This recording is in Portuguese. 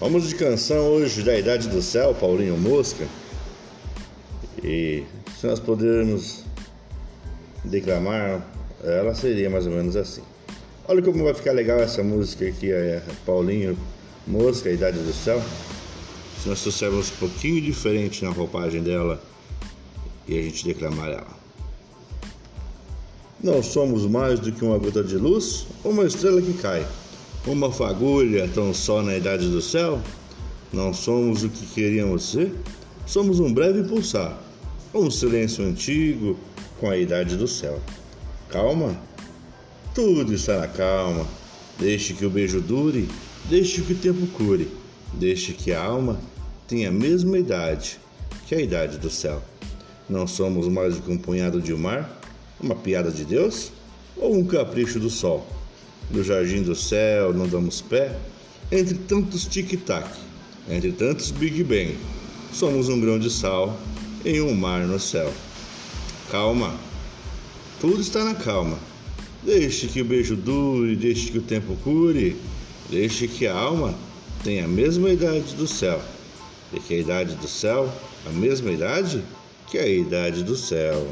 Vamos de canção hoje da Idade do Céu, Paulinho Mosca. E se nós pudermos declamar, ela seria mais ou menos assim. Olha como vai ficar legal essa música aqui, é Paulinho Mosca, Idade do Céu. Se nós trouxermos um pouquinho diferente na roupagem dela e a gente declamar ela. Não somos mais do que uma gota de luz ou uma estrela que cai uma fagulha tão só na idade do céu? Não somos o que queríamos ser? Somos um breve pulsar, um silêncio antigo com a idade do céu. Calma, tudo está na calma. Deixe que o beijo dure, deixe que o tempo cure, deixe que a alma tenha a mesma idade que a idade do céu. Não somos mais do que um punhado de mar, uma piada de Deus ou um capricho do sol? No jardim do céu, não damos pé, entre tantos tic-tac, entre tantos Big Bang, somos um grão de sal em um mar no céu. Calma, tudo está na calma. Deixe que o beijo dure, deixe que o tempo cure, deixe que a alma tenha a mesma idade do céu. E que a idade do céu, a mesma idade que a idade do céu.